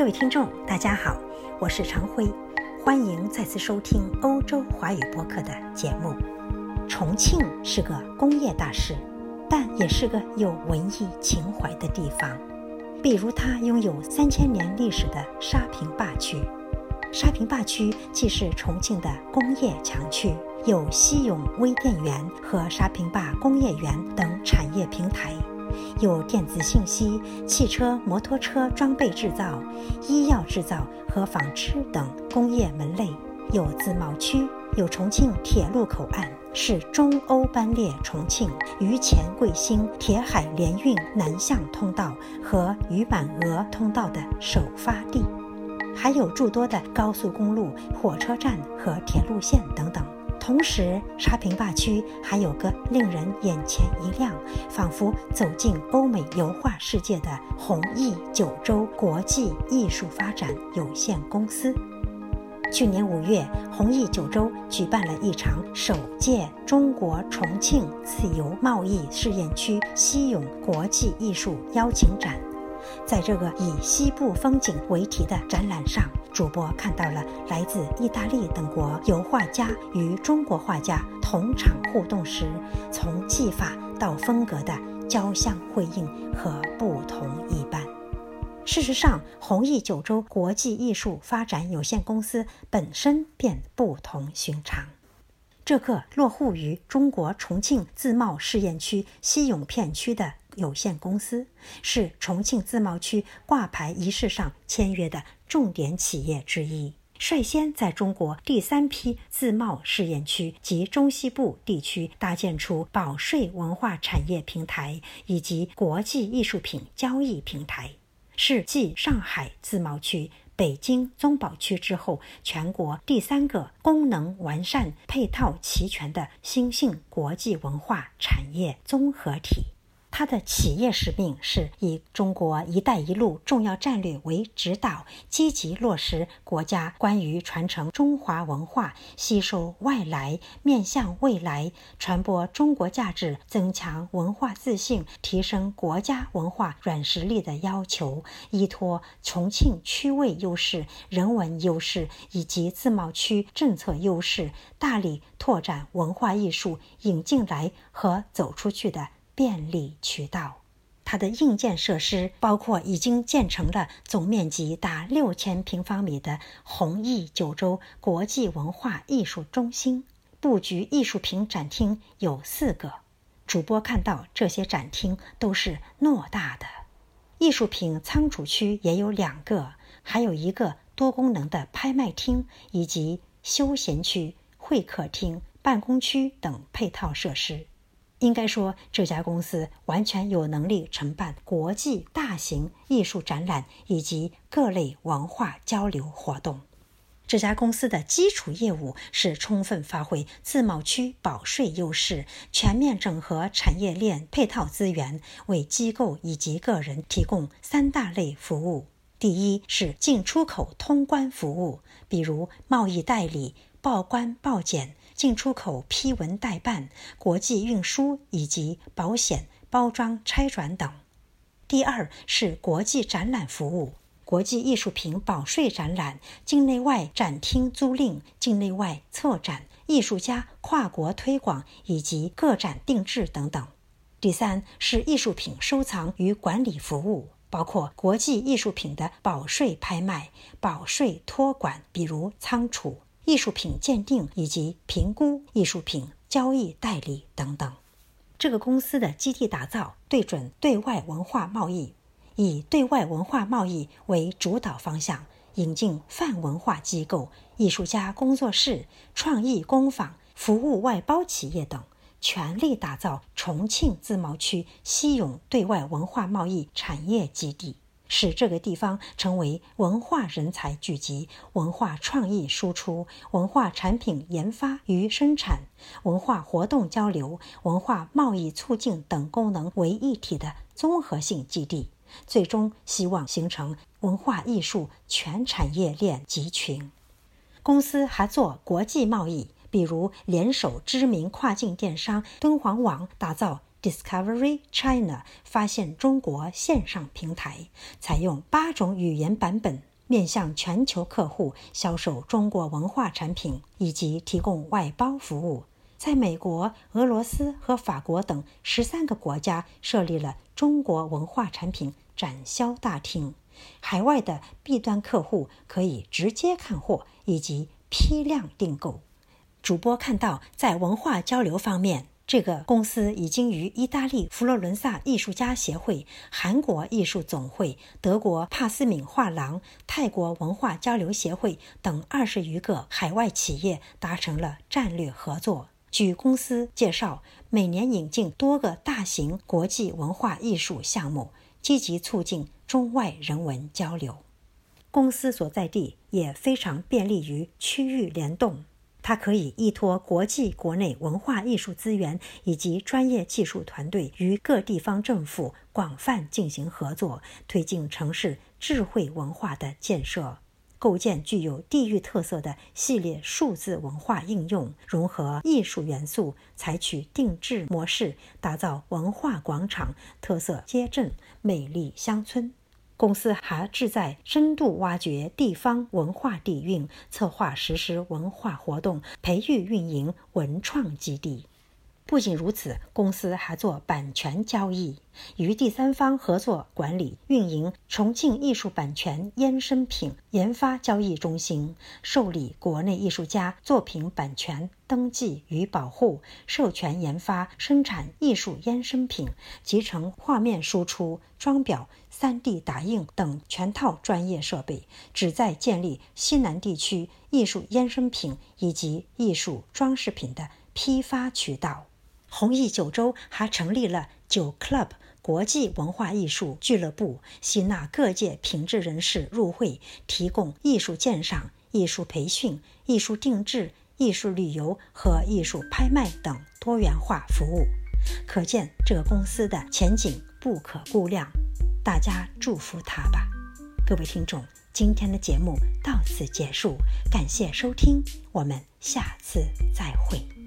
各位听众，大家好，我是常辉，欢迎再次收听欧洲华语播客的节目。重庆是个工业大市，但也是个有文艺情怀的地方。比如，它拥有三千年历史的沙坪坝区。沙坪坝区既是重庆的工业强区，有西永微电园和沙坪坝工业园等产业平台。有电子信息、汽车、摩托车装备制造、医药制造和纺织等工业门类；有自贸区，有重庆铁路口岸，是中欧班列重庆、渝黔桂兴铁海联运南向通道和渝满俄通道的首发地；还有诸多的高速公路、火车站和铁路线等等。同时，沙坪坝区还有个令人眼前一亮，仿佛走进欧美油画世界的弘毅九州国际艺术发展有限公司。去年五月，弘毅九州举办了一场首届中国重庆自由贸易试验区西永国际艺术邀请展。在这个以西部风景为题的展览上，主播看到了来自意大利等国油画家与中国画家同场互动时，从技法到风格的交相辉映和不同一般。事实上，弘毅九州国际艺术发展有限公司本身便不同寻常。这个落户于中国重庆自贸试验区西永片区的。有限公司是重庆自贸区挂牌仪式上签约的重点企业之一，率先在中国第三批自贸试验区及中西部地区搭建出保税文化产业平台以及国际艺术品交易平台，是继上海自贸区、北京综保区之后，全国第三个功能完善、配套齐全的新兴国际文化产业综合体。它的企业使命是以中国“一带一路”重要战略为指导，积极落实国家关于传承中华文化、吸收外来、面向未来、传播中国价值、增强文化自信、提升国家文化软实力的要求。依托重庆区位优势、人文优势以及自贸区政策优势，大力拓展文化艺术引进来和走出去的。便利渠道，它的硬件设施包括已经建成了总面积达六千平方米的弘毅九州国际文化艺术中心，布局艺术品展厅有四个。主播看到这些展厅都是偌大的，艺术品仓储区也有两个，还有一个多功能的拍卖厅以及休闲区、会客厅、办公区等配套设施。应该说，这家公司完全有能力承办国际大型艺术展览以及各类文化交流活动。这家公司的基础业务是充分发挥自贸区保税优势，全面整合产业链配套资源，为机构以及个人提供三大类服务：第一是进出口通关服务，比如贸易代理、报关报检。进出口批文代办、国际运输以及保险、包装、拆转等。第二是国际展览服务，国际艺术品保税展览、境内外展厅租赁、境内外策展、艺术家跨国推广以及个展定制等等。第三是艺术品收藏与管理服务，包括国际艺术品的保税拍卖、保税托管，比如仓储。艺术品鉴定以及评估、艺术品交易代理等等，这个公司的基地打造对准对外文化贸易，以对外文化贸易为主导方向，引进泛文化机构、艺术家工作室、创意工坊、服务外包企业等，全力打造重庆自贸区西永对外文化贸易产业基地。使这个地方成为文化人才聚集、文化创意输出、文化产品研发与生产、文化活动交流、文化贸易促进等功能为一体的综合性基地，最终希望形成文化艺术全产业链集群。公司还做国际贸易，比如联手知名跨境电商敦煌网，打造。Discovery China 发现中国线上平台，采用八种语言版本，面向全球客户销售中国文化产品，以及提供外包服务。在美国、俄罗斯和法国等十三个国家设立了中国文化产品展销大厅，海外的 B 端客户可以直接看货以及批量订购。主播看到，在文化交流方面，这个公司已经与意大利佛罗伦萨艺术家协会、韩国艺术总会、德国帕斯敏画廊、泰国文化交流协会等二十余个海外企业达成了战略合作。据公司介绍，每年引进多个大型国际文化艺术项目，积极促进中外人文交流。公司所在地也非常便利于区域联动。它可以依托国际、国内文化艺术资源以及专业技术团队，与各地方政府广泛进行合作，推进城市智慧文化的建设，构建具有地域特色的系列数字文化应用，融合艺术元素，采取定制模式，打造文化广场、特色街镇、美丽乡村。公司还志在深度挖掘地方文化底蕴，策划实施文化活动，培育运营文创基地。不仅如此，公司还做版权交易，与第三方合作管理运营重庆艺术版权衍生品研发交易中心，受理国内艺术家作品版权登记与保护、授权研发、生产艺术衍生品、集成画面输出、装裱、3D 打印等全套专业设备，旨在建立西南地区艺术衍生品以及艺术装饰品的批发渠道。弘毅九州还成立了九 Club 国际文化艺术俱乐部，吸纳各界品质人士入会，提供艺术鉴赏、艺术培训、艺术定制、艺术旅游和艺术拍卖等多元化服务。可见这个公司的前景不可估量，大家祝福他吧。各位听众，今天的节目到此结束，感谢收听，我们下次再会。